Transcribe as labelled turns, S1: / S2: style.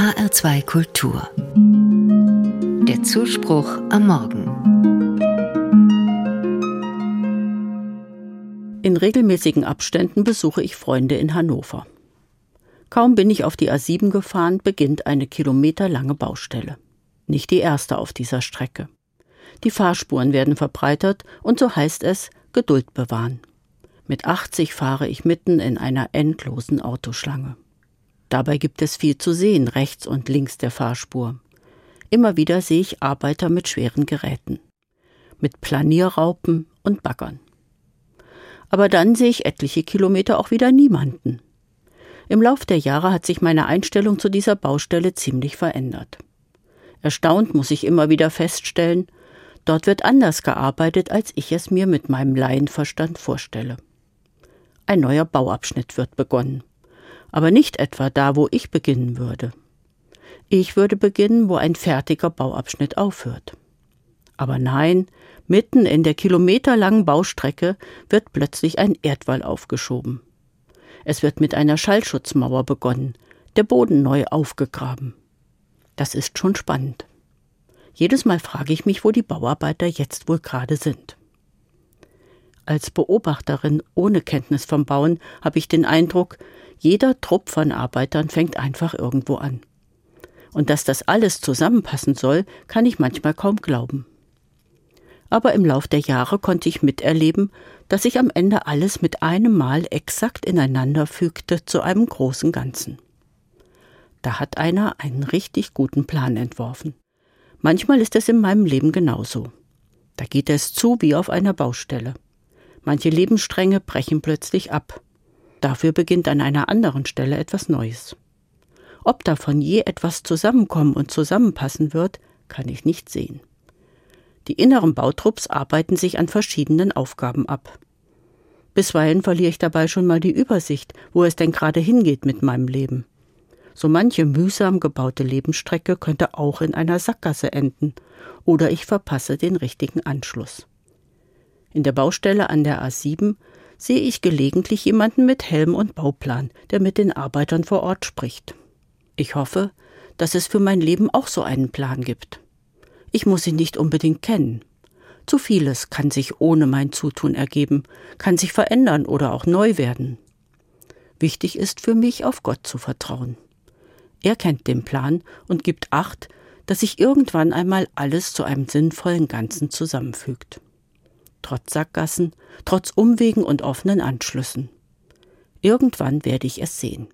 S1: HR2 Kultur. Der Zuspruch am Morgen.
S2: In regelmäßigen Abständen besuche ich Freunde in Hannover. Kaum bin ich auf die A7 gefahren, beginnt eine kilometerlange Baustelle. Nicht die erste auf dieser Strecke. Die Fahrspuren werden verbreitert und so heißt es Geduld bewahren. Mit 80 fahre ich mitten in einer endlosen Autoschlange. Dabei gibt es viel zu sehen rechts und links der Fahrspur. Immer wieder sehe ich Arbeiter mit schweren Geräten, mit Planierraupen und Baggern. Aber dann sehe ich etliche Kilometer auch wieder niemanden. Im Lauf der Jahre hat sich meine Einstellung zu dieser Baustelle ziemlich verändert. Erstaunt muss ich immer wieder feststellen, dort wird anders gearbeitet, als ich es mir mit meinem Laienverstand vorstelle. Ein neuer Bauabschnitt wird begonnen. Aber nicht etwa da, wo ich beginnen würde. Ich würde beginnen, wo ein fertiger Bauabschnitt aufhört. Aber nein, mitten in der kilometerlangen Baustrecke wird plötzlich ein Erdwall aufgeschoben. Es wird mit einer Schallschutzmauer begonnen, der Boden neu aufgegraben. Das ist schon spannend. Jedes Mal frage ich mich, wo die Bauarbeiter jetzt wohl gerade sind. Als Beobachterin ohne Kenntnis vom Bauen habe ich den Eindruck, jeder Trupp von Arbeitern fängt einfach irgendwo an. Und dass das alles zusammenpassen soll, kann ich manchmal kaum glauben. Aber im Lauf der Jahre konnte ich miterleben, dass sich am Ende alles mit einem Mal exakt ineinander fügte zu einem großen Ganzen. Da hat einer einen richtig guten Plan entworfen. Manchmal ist es in meinem Leben genauso. Da geht es zu wie auf einer Baustelle. Manche Lebensstränge brechen plötzlich ab. Dafür beginnt an einer anderen Stelle etwas Neues. Ob davon je etwas zusammenkommen und zusammenpassen wird, kann ich nicht sehen. Die inneren Bautrupps arbeiten sich an verschiedenen Aufgaben ab. Bisweilen verliere ich dabei schon mal die Übersicht, wo es denn gerade hingeht mit meinem Leben. So manche mühsam gebaute Lebensstrecke könnte auch in einer Sackgasse enden, oder ich verpasse den richtigen Anschluss. In der Baustelle an der A7 sehe ich gelegentlich jemanden mit Helm und Bauplan, der mit den Arbeitern vor Ort spricht. Ich hoffe, dass es für mein Leben auch so einen Plan gibt. Ich muss ihn nicht unbedingt kennen. Zu vieles kann sich ohne mein Zutun ergeben, kann sich verändern oder auch neu werden. Wichtig ist für mich, auf Gott zu vertrauen. Er kennt den Plan und gibt Acht, dass sich irgendwann einmal alles zu einem sinnvollen Ganzen zusammenfügt trotz Sackgassen, trotz Umwegen und offenen Anschlüssen. Irgendwann werde ich es sehen.